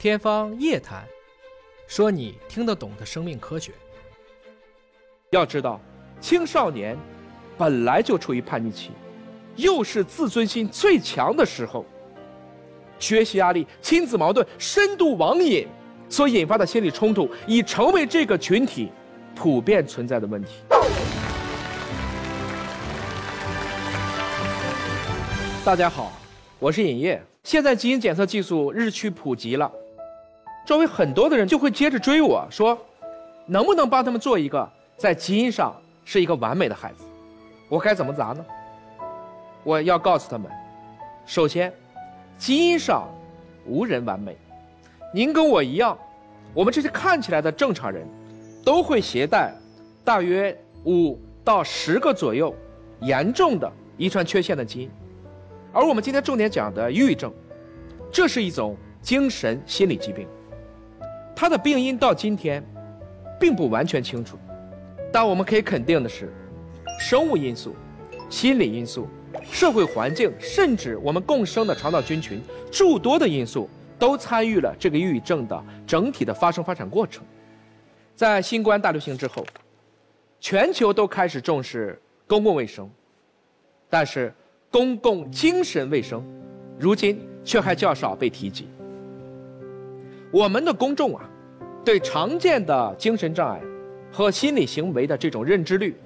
天方夜谭，说你听得懂的生命科学。要知道，青少年本来就处于叛逆期，又是自尊心最强的时候，学习压力、亲子矛盾、深度网瘾所引发的心理冲突，已成为这个群体普遍存在的问题。大家好，我是尹烨。现在基因检测技术日趋普及了。周围很多的人就会接着追我说，能不能帮他们做一个在基因上是一个完美的孩子？我该怎么砸呢？我要告诉他们，首先，基因上无人完美。您跟我一样，我们这些看起来的正常人，都会携带大约五到十个左右严重的遗传缺陷的基因。而我们今天重点讲的抑郁症，这是一种精神心理疾病。它的病因到今天，并不完全清楚，但我们可以肯定的是，生物因素、心理因素、社会环境，甚至我们共生的肠道菌群诸多的因素，都参与了这个抑郁症的整体的发生发展过程。在新冠大流行之后，全球都开始重视公共卫生，但是公共精神卫生，如今却还较少被提及。我们的公众啊。对常见的精神障碍和心理行为的这种认知率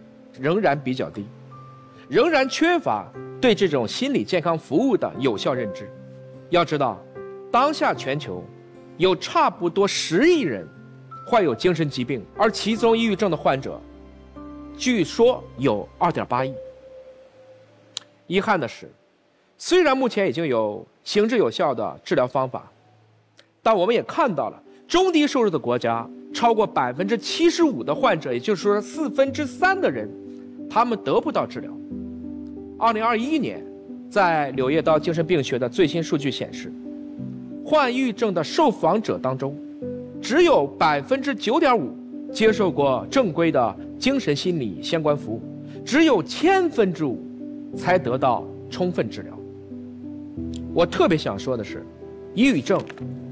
仍然比较低，仍然缺乏对这种心理健康服务的有效认知。要知道，当下全球有差不多十亿人患有精神疾病，而其中抑郁症的患者据说有二点八亿。遗憾的是，虽然目前已经有行之有效的治疗方法，但我们也看到了。中低收入的国家，超过百分之七十五的患者，也就是说四分之三的人，他们得不到治疗。二零二一年，在《柳叶刀精神病学》的最新数据显示，患抑郁症的受访者当中，只有百分之九点五接受过正规的精神心理相关服务，只有千分之五才得到充分治疗。我特别想说的是，抑郁症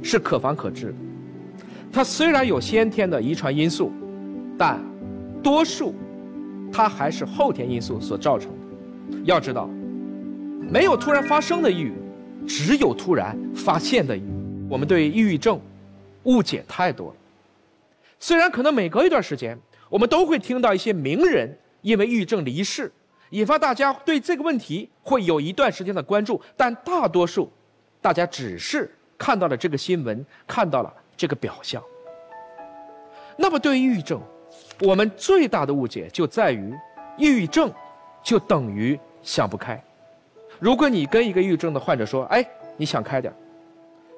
是可防可治的。它虽然有先天的遗传因素，但多数它还是后天因素所造成的。要知道，没有突然发生的抑郁，只有突然发现的抑郁。我们对抑郁症误解太多了。虽然可能每隔一段时间，我们都会听到一些名人因为抑郁症离世，引发大家对这个问题会有一段时间的关注，但大多数大家只是看到了这个新闻，看到了。这个表象。那么，对于抑郁症，我们最大的误解就在于，抑郁症就等于想不开。如果你跟一个抑郁症的患者说：“哎，你想开点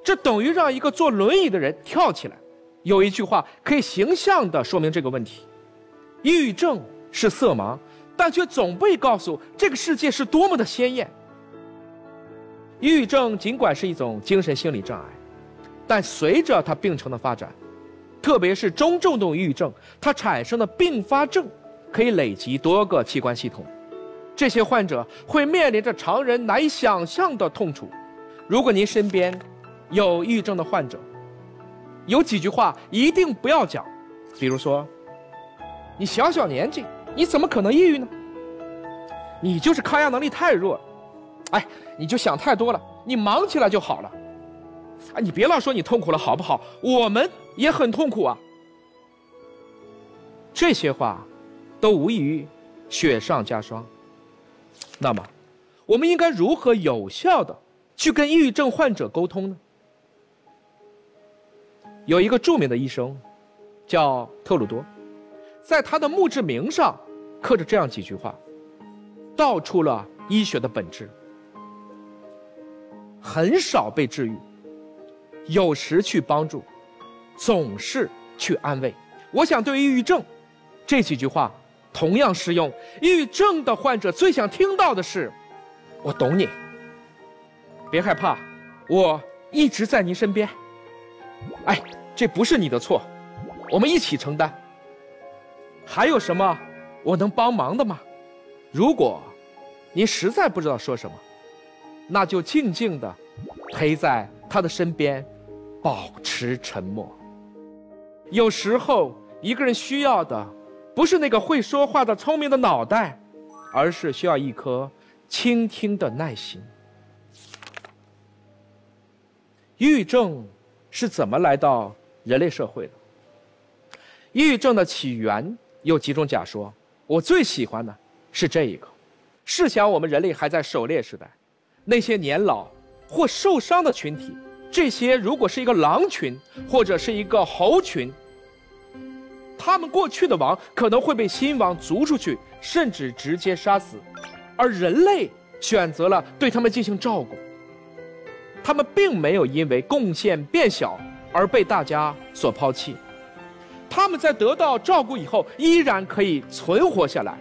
这等于让一个坐轮椅的人跳起来。有一句话可以形象地说明这个问题：抑郁症是色盲，但却总被告诉这个世界是多么的鲜艳。抑郁症尽管是一种精神心理障碍。但随着它病程的发展，特别是中重度抑郁症，它产生的并发症可以累及多个器官系统，这些患者会面临着常人难以想象的痛楚。如果您身边有抑郁症的患者，有几句话一定不要讲，比如说：“你小小年纪，你怎么可能抑郁呢？你就是抗压能力太弱，哎，你就想太多了，你忙起来就好了。”啊，你别老说你痛苦了，好不好？我们也很痛苦啊。这些话，都无异于雪上加霜。那么，我们应该如何有效的去跟抑郁症患者沟通呢？有一个著名的医生，叫特鲁多，在他的墓志铭上刻着这样几句话，道出了医学的本质：很少被治愈。有时去帮助，总是去安慰。我想，对抑郁症，这几句话同样适用。抑郁症的患者最想听到的是：“我懂你，别害怕，我一直在您身边。”哎，这不是你的错，我们一起承担。还有什么我能帮忙的吗？如果您实在不知道说什么，那就静静的陪在他的身边。保持沉默。有时候，一个人需要的不是那个会说话的聪明的脑袋，而是需要一颗倾听的耐心。抑郁症是怎么来到人类社会的？抑郁症的起源有几种假说，我最喜欢的是这一个。试想，我们人类还在狩猎时代，那些年老或受伤的群体，这些如果是一个狼群或者是一个猴群，他们过去的王可能会被新王逐出去，甚至直接杀死，而人类选择了对他们进行照顾。他们并没有因为贡献变小而被大家所抛弃，他们在得到照顾以后依然可以存活下来，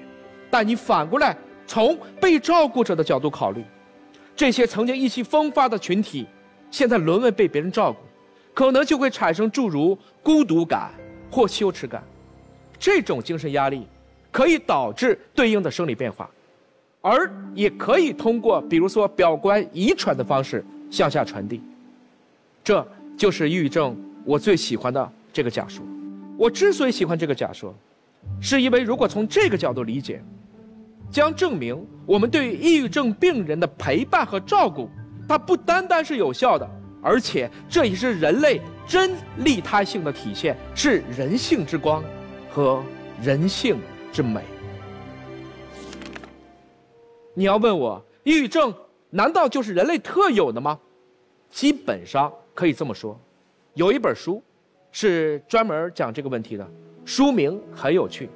但你反过来。从被照顾者的角度考虑，这些曾经意气风发的群体，现在沦为被别人照顾，可能就会产生诸如孤独感或羞耻感。这种精神压力可以导致对应的生理变化，而也可以通过比如说表观遗传的方式向下传递。这就是抑郁症我最喜欢的这个假说。我之所以喜欢这个假说，是因为如果从这个角度理解。将证明我们对抑郁症病人的陪伴和照顾，它不单单是有效的，而且这也是人类真利他性的体现，是人性之光和人性之美。你要问我，抑郁症难道就是人类特有的吗？基本上可以这么说。有一本书，是专门讲这个问题的，书名很有趣，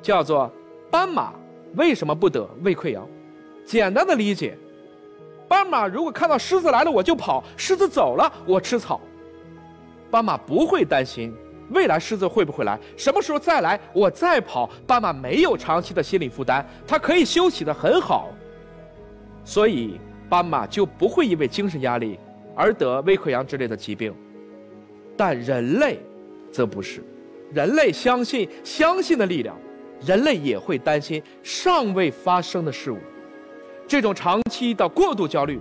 叫做《斑马》。为什么不得胃溃疡？简单的理解，斑马如果看到狮子来了我就跑，狮子走了我吃草。斑马不会担心未来狮子会不会来，什么时候再来我再跑。斑马没有长期的心理负担，它可以休息的很好，所以斑马就不会因为精神压力而得胃溃疡之类的疾病。但人类，则不是，人类相信相信的力量。人类也会担心尚未发生的事物，这种长期的过度焦虑，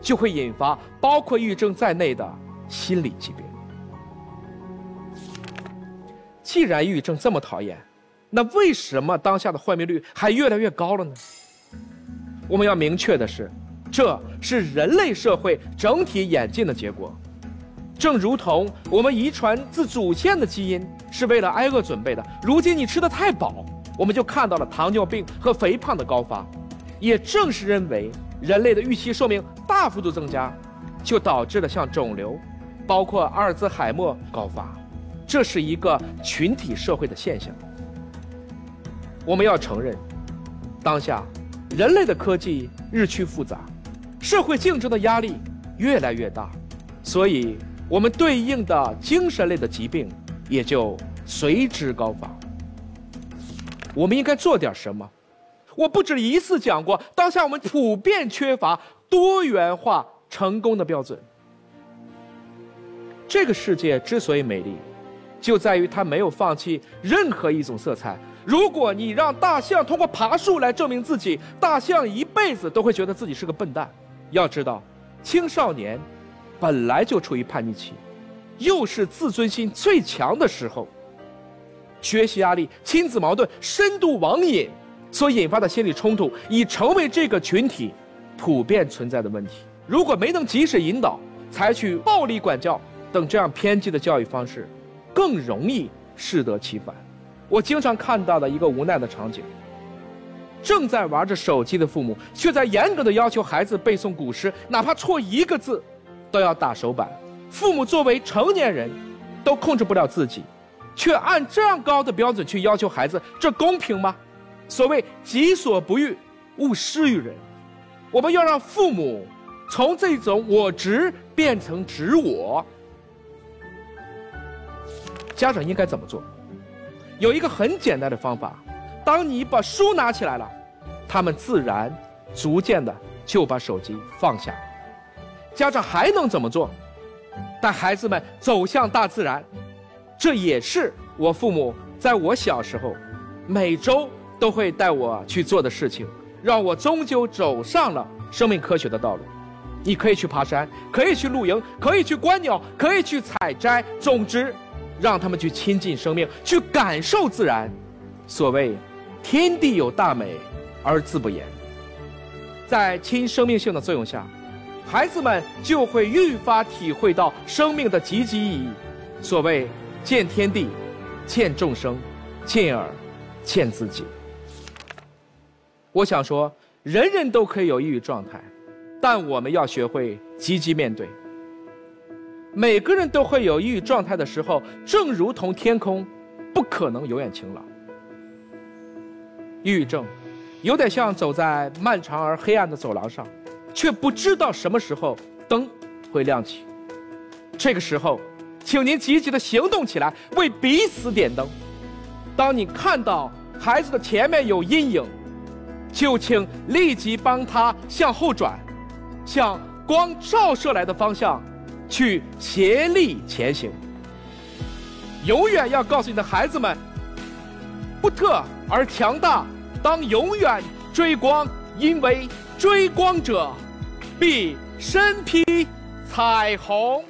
就会引发包括抑郁症在内的心理疾病。既然抑郁症这么讨厌，那为什么当下的患病率还越来越高了呢？我们要明确的是，这是人类社会整体演进的结果，正如同我们遗传自祖先的基因是为了挨饿准备的，如今你吃的太饱。我们就看到了糖尿病和肥胖的高发，也正是认为人类的预期寿命大幅度增加，就导致了像肿瘤，包括阿尔兹海默高发，这是一个群体社会的现象。我们要承认，当下人类的科技日趋复杂，社会竞争的压力越来越大，所以我们对应的精神类的疾病也就随之高发。我们应该做点什么？我不止一次讲过，当下我们普遍缺乏多元化成功的标准。这个世界之所以美丽，就在于它没有放弃任何一种色彩。如果你让大象通过爬树来证明自己，大象一辈子都会觉得自己是个笨蛋。要知道，青少年本来就处于叛逆期，又是自尊心最强的时候。学习压力、亲子矛盾、深度网瘾所引发的心理冲突，已成为这个群体普遍存在的问题。如果没能及时引导，采取暴力管教等这样偏激的教育方式，更容易适得其反。我经常看到的一个无奈的场景：正在玩着手机的父母，却在严格的要求孩子背诵古诗，哪怕错一个字，都要打手板。父母作为成年人，都控制不了自己。却按这样高的标准去要求孩子，这公平吗？所谓“己所不欲，勿施于人”，我们要让父母从这种我执变成执我。家长应该怎么做？有一个很简单的方法：当你把书拿起来了，他们自然逐渐的就把手机放下。家长还能怎么做？带孩子们走向大自然。这也是我父母在我小时候，每周都会带我去做的事情，让我终究走上了生命科学的道路。你可以去爬山，可以去露营，可以去观鸟，可以去采摘。总之，让他们去亲近生命，去感受自然。所谓“天地有大美，而自不言”。在亲生命性的作用下，孩子们就会愈发体会到生命的积极意义。所谓“见天地，见众生，进而见自己”。我想说，人人都可以有抑郁状态。但我们要学会积极面对。每个人都会有抑郁状态的时候，正如同天空，不可能永远晴朗。抑郁症，有点像走在漫长而黑暗的走廊上，却不知道什么时候灯会亮起。这个时候，请您积极的行动起来，为彼此点灯。当你看到孩子的前面有阴影，就请立即帮他向后转。向光照射来的方向，去协力前行。永远要告诉你的孩子们，不特而强大，当永远追光，因为追光者必身披彩虹。